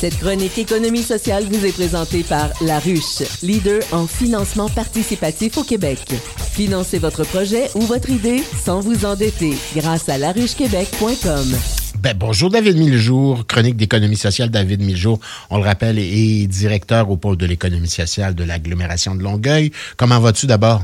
Cette chronique économie sociale vous est présentée par La Ruche, leader en financement participatif au Québec. Financez votre projet ou votre idée sans vous endetter grâce à laruchequebec.com. Ben, bonjour David Miljour, chronique d'économie sociale. David Miljour, on le rappelle, est directeur au pôle de l'économie sociale de l'agglomération de Longueuil. Comment vas-tu d'abord?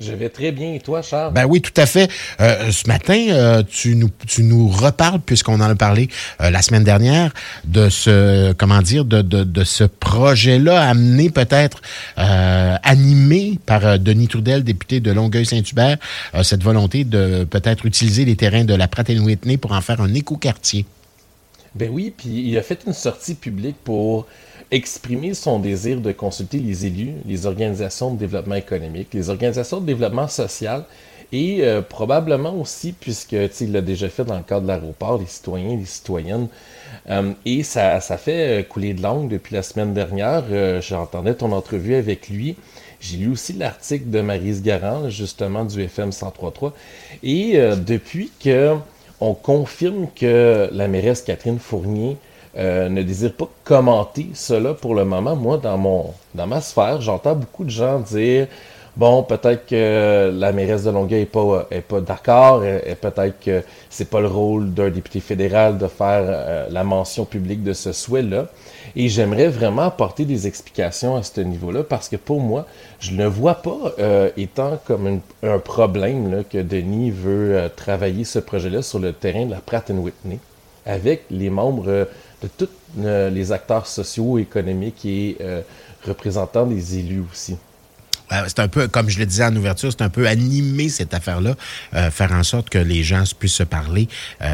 Je vais très bien. Et toi, Charles? Ben oui, tout à fait. Euh, ce matin, euh, tu, nous, tu nous reparles, puisqu'on en a parlé euh, la semaine dernière, de ce, comment dire, de, de, de ce projet-là amené peut-être, animé par Denis Trudel, député de Longueuil-Saint-Hubert, cette volonté de peut-être utiliser les terrains de la Pratt Whitney pour en faire un écoquartier. Ben oui, puis il a fait une sortie publique pour exprimer son désir de consulter les élus, les organisations de développement économique, les organisations de développement social et euh, probablement aussi, puisque il l'a déjà fait dans le cadre de l'aéroport, les citoyens, les citoyennes. Euh, et ça, ça fait euh, couler de langue depuis la semaine dernière. J'entendais ton entrevue avec lui. J'ai lu aussi l'article de Marise Garand, justement, du FM 103.3. Et depuis que on confirme que la mairesse Catherine Fournier euh, ne désire pas commenter cela pour le moment. Moi, dans, mon, dans ma sphère, j'entends beaucoup de gens dire bon, peut-être que la mairesse de Longueuil n'est pas, est pas d'accord, et, peut-être que c'est pas le rôle d'un député fédéral de faire euh, la mention publique de ce souhait-là. Et j'aimerais vraiment apporter des explications à ce niveau-là parce que pour moi, je ne vois pas euh, étant comme un problème là, que Denis veut travailler ce projet-là sur le terrain de la Pratt Whitney avec les membres de tous euh, les acteurs sociaux, économiques et euh, représentants des élus aussi. C'est un peu, comme je le disais en ouverture, c'est un peu animer cette affaire-là, euh, faire en sorte que les gens puissent se parler,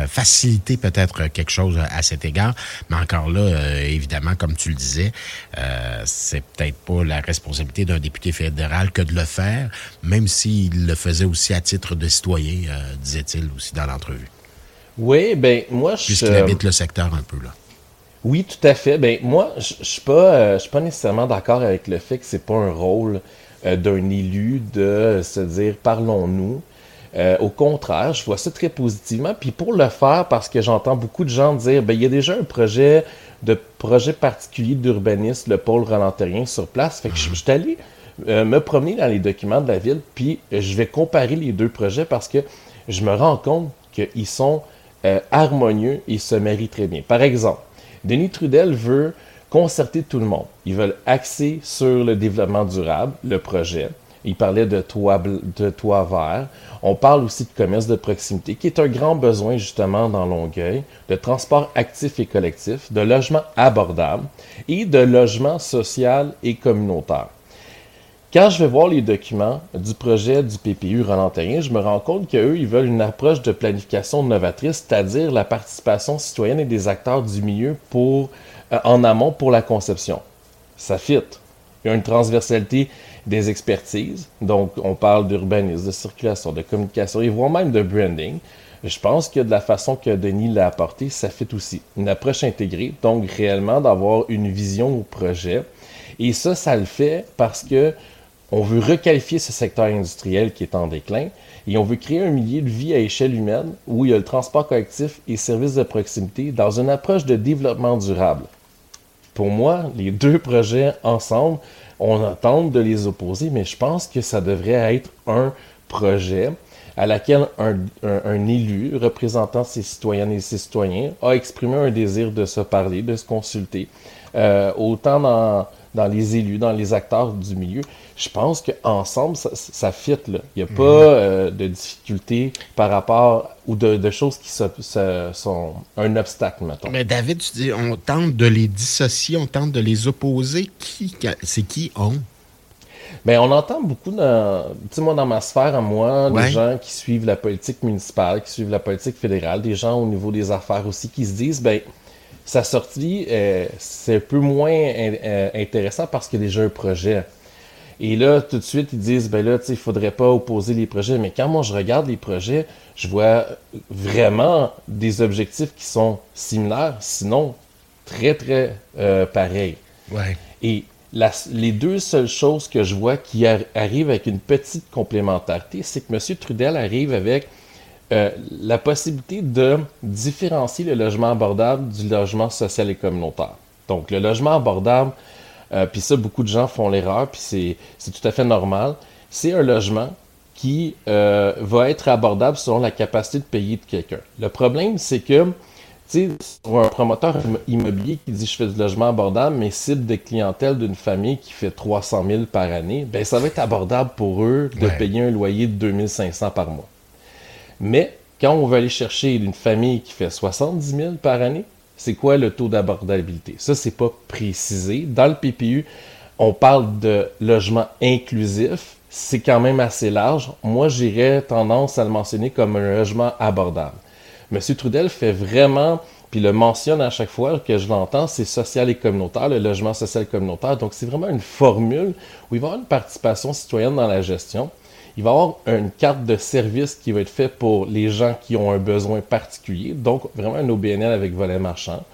faciliter peut-être quelque chose à cet égard. Mais encore là, évidemment, comme tu le disais, c'est peut-être pas la responsabilité d'un député fédéral que de le faire, même s'il le faisait aussi à titre de citoyen, disait-il aussi dans l'entrevue. Oui, ben moi, je... Puisqu'il habite le secteur un peu, là. Oui, tout à fait. Ben moi, je ne suis pas, euh, pas nécessairement d'accord avec le fait que c'est pas un rôle euh, d'un élu de se dire parlons-nous. Euh, au contraire, je vois ça très positivement. Puis pour le faire, parce que j'entends beaucoup de gens dire, ben il y a déjà un projet de projet particulier d'urbanisme, le pôle ralentérien sur place. Fait que je, je suis allé me promener dans les documents de la ville, puis je vais comparer les deux projets parce que je me rends compte qu'ils sont harmonieux et se marient très bien. Par exemple, Denis Trudel veut concerter tout le monde. Ils veulent axer sur le développement durable, le projet. Il parlait de toit, de toit vert. On parle aussi de commerce de proximité, qui est un grand besoin justement dans Longueuil, de transport actif et collectif, de logement abordable et de logement social et communautaire. Quand je vais voir les documents du projet du PPU Roland-Terrien, je me rends compte qu'eux, ils veulent une approche de planification novatrice, c'est-à-dire la participation citoyenne et des acteurs du milieu pour, euh, en amont pour la conception. Ça fit. Il y a une transversalité des expertises, donc on parle d'urbanisme, de circulation, de communication et voire même de branding. Je pense que de la façon que Denis l'a apporté, ça fit aussi. Une approche intégrée, donc réellement d'avoir une vision au projet. Et ça, ça le fait parce que on veut requalifier ce secteur industriel qui est en déclin et on veut créer un milieu de vie à échelle humaine où il y a le transport collectif et services de proximité dans une approche de développement durable. Pour moi, les deux projets ensemble, on attend de les opposer, mais je pense que ça devrait être un projet à laquelle un, élu représentant ses citoyennes et ses citoyens a exprimé un désir de se parler, de se consulter, euh, autant dans, dans les élus, dans les acteurs du milieu, je pense qu'ensemble, ça, ça fit. Là. Il n'y a pas mhm. euh, de difficultés par rapport ou de, choses qui sont un obstacle, mettons. Mais David, tu dis, on tente de les dissocier, on tente de les opposer. Qui, c'est qui on? Bien, on entend beaucoup, dans, moi, dans ma sphère à moi, des gens qui suivent la politique municipale, qui suivent la politique fédérale, des gens au niveau des affaires aussi, qui se disent, ben sa sortie, euh, c'est un peu moins euh, intéressant parce qu'il y a déjà un projet. Et là, tout de suite, ils disent, ben là, tu sais, il faudrait pas opposer les projets. Mais quand moi, je regarde les projets, je vois vraiment des objectifs qui sont similaires, sinon très, très euh, pareils. Ouais. Et les deux seules choses que je vois qui arrivent avec une petite complémentarité, c'est que M. Trudel arrive avec euh, la possibilité de différencier le logement abordable du logement social et communautaire. Donc, le logement abordable, euh, puis ça, beaucoup de gens font l'erreur, puis c'est tout à fait normal. C'est un logement qui euh, va être abordable selon la capacité de payer de quelqu'un. Le problème, c'est que, tu sais, un promoteur immobilier qui dit je fais du logement abordable, mais cible de clientèle d'une famille qui fait 300 000 par année, ben ça va être abordable pour eux de payer un loyer de 2500 par mois. Mais quand on va aller chercher une famille qui fait 70 000 par année, c'est quoi le taux d'abordabilité? Ça, c'est pas précisé. Dans le PPU, on parle de logement inclusif. C'est quand même assez large. Moi, j'irais tendance à le mentionner comme un logement abordable. Monsieur Trudel fait vraiment, puis le mentionne à chaque fois que je l'entends, c'est social et communautaire, le logement social communautaire. Donc, c'est vraiment une formule où il va y avoir une participation citoyenne dans la gestion. Il va y avoir une carte de service qui va être faite pour les gens qui ont un besoin particulier, donc vraiment un OBNL avec volet marchand.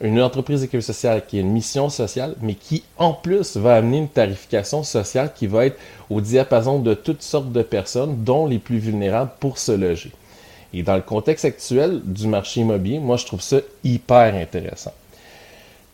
Une entreprise d'économie sociale qui a une mission sociale, mais qui en plus va amener une tarification sociale qui va être au diapason de toutes sortes de personnes, dont les plus vulnérables pour se loger. Et dans le contexte actuel du marché immobilier, moi je trouve ça hyper intéressant.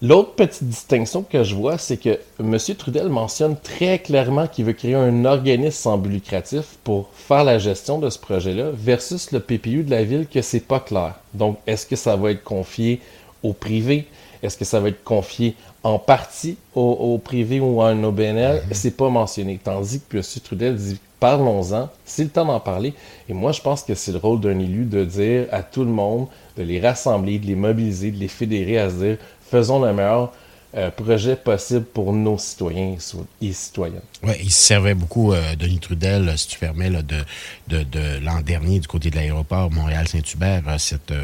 L'autre petite distinction que je vois, c'est que M. Trudel mentionne très clairement qu'il veut créer un organisme sans but lucratif pour faire la gestion de ce projet-là, versus le PPU de la ville que c'est pas clair. Donc, est-ce que ça va être confié au privé? Est-ce que ça va être confié en partie au, privé ou à un OBNL? Mhm. C'est pas mentionné. Tandis que M. Trudel dit parlons-en, c'est le temps d'en parler. Et moi, je pense que c'est le rôle d'un élu de dire à tout le monde, de les rassembler, de les mobiliser, de les fédérer à se dire faisons le meilleur euh, projet possible pour nos citoyens et citoyennes. Oui, il se servait beaucoup, euh, Denis Trudel, si tu permets, de, de, l'an dernier du côté de l'aéroport Montréal-Saint-Hubert, euh, cette,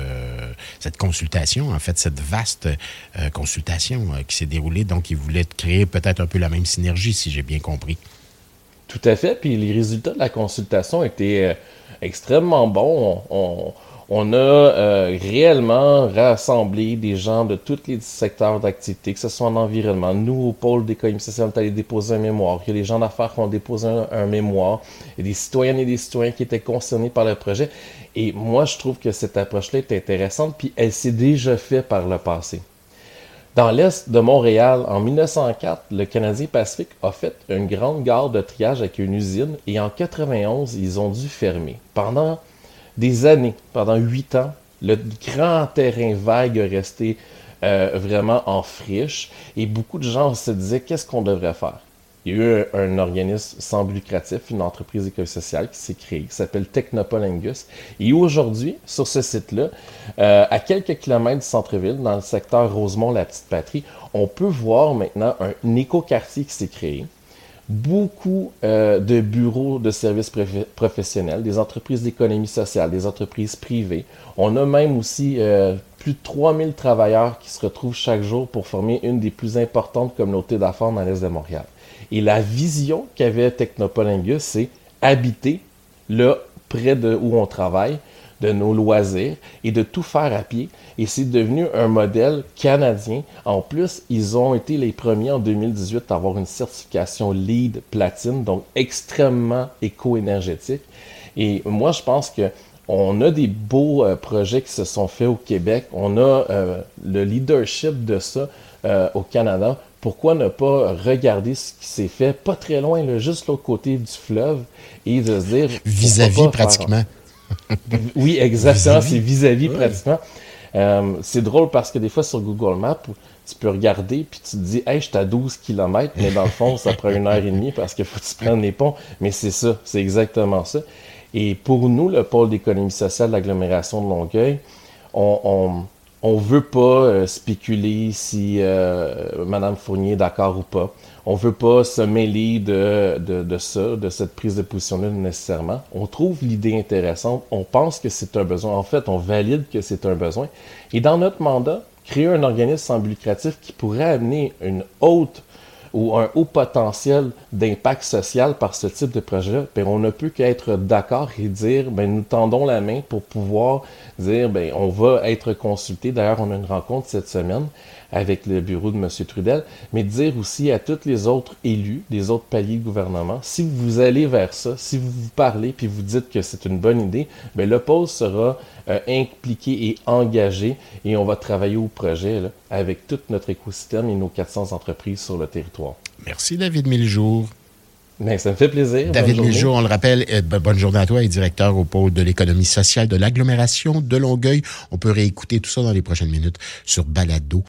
cette consultation, en fait, cette vaste consultation qui s'est déroulée. Donc, il voulait créer peut-être un peu la même synergie, si j'ai bien compris. Tout à fait. Puis les résultats de la consultation étaient extrêmement bons. on on a euh, réellement rassemblé des gens de tous les secteurs d'activité, que ce soit en environnement. Nous, au pôle d'économie sociale, on est allé déposer un mémoire. Il y a des gens d'affaires qui ont déposé un, mémoire. Il y a des citoyennes et des citoyens qui étaient concernés par le projet. Et moi, je trouve que cette approche-là est intéressante, puis elle s'est déjà faite par le passé. Dans l'est de Montréal, en 1904, le Canadien Pacifique a fait une grande gare de triage avec une usine et en 91, ils ont dû fermer. Pendant des années, pendant huit ans, le grand terrain vague est resté euh, vraiment en friche et beaucoup de gens se disaient qu'est-ce qu'on devrait faire? Il y a eu un, organisme sans but lucratif, une entreprise éco-sociale qui s'est créée, qui s'appelle Technopole Angus. Et aujourd'hui, sur ce site-là, euh, à quelques kilomètres du centre-ville, dans le secteur Rosemont-la-Petite-Patrie, on peut voir maintenant un éco-quartier qui s'est créé beaucoup euh, de bureaux de services professionnels, des entreprises d'économie sociale, des entreprises privées. On a même aussi euh, plus de 3000 travailleurs qui se retrouvent chaque jour pour former une des plus importantes communautés d'affaires dans l'Est de Montréal. Et la vision qu'avait Technopolingus, c'est habiter là près de où on travaille, de nos loisirs et de tout faire à pied. Et c'est devenu un modèle canadien. En plus, ils ont été les premiers en 2018 à avoir une certification LEED platine, donc extrêmement éco-énergétique. Et moi, je pense que on a des beaux euh, projets qui se sont faits au Québec. On a euh, le leadership de ça euh, au Canada. Pourquoi ne pas regarder ce qui s'est fait pas très loin, là, juste l'autre côté du fleuve, et de se dire... Vis-à-vis pratiquement oui, exactement. C'est vis-à-vis pratiquement. Euh, c'est drôle parce que des fois sur Google Maps, tu peux regarder puis tu te dis, hey, je suis à 12 km, mais dans le fond, ça prend une heure et demie parce qu'il faut que tu prennes les ponts. Mais c'est ça, c'est exactement ça. Et pour nous, le pôle d'économie sociale de l'agglomération de Longueuil, on, on, veut pas euh, spéculer si euh, Madame Fournier est d'accord ou pas. On veut pas se mêler de, de, ça, de cette prise de position-là nécessairement. On trouve l'idée intéressante. On pense que c'est un besoin. En fait, on valide que c'est un besoin. Et dans notre mandat, créer un organisme sans but lucratif qui pourrait amener une haute ou un haut potentiel d'impact social par ce type de projet, ben, on ne peut qu'être d'accord et dire, ben, nous tendons la main pour pouvoir dire, ben, on va être consulté. D'ailleurs, on a une rencontre cette semaine avec le bureau de M. Trudel, mais dire aussi à tous les autres élus, les autres paliers de gouvernement, si vous allez vers ça, si vous vous parlez puis vous dites que c'est une bonne idée, bien, le pôle sera euh, impliqué et engagé et on va travailler au projet là, avec tout notre écosystème et nos 400 entreprises sur le territoire. Merci David Miljour. Bien, ça me fait plaisir. David Miljour, on le rappelle, euh, bonne journée à toi, et directeur au pôle de l'économie sociale de l'agglomération de Longueuil. On peut réécouter tout ça dans les prochaines minutes sur Balado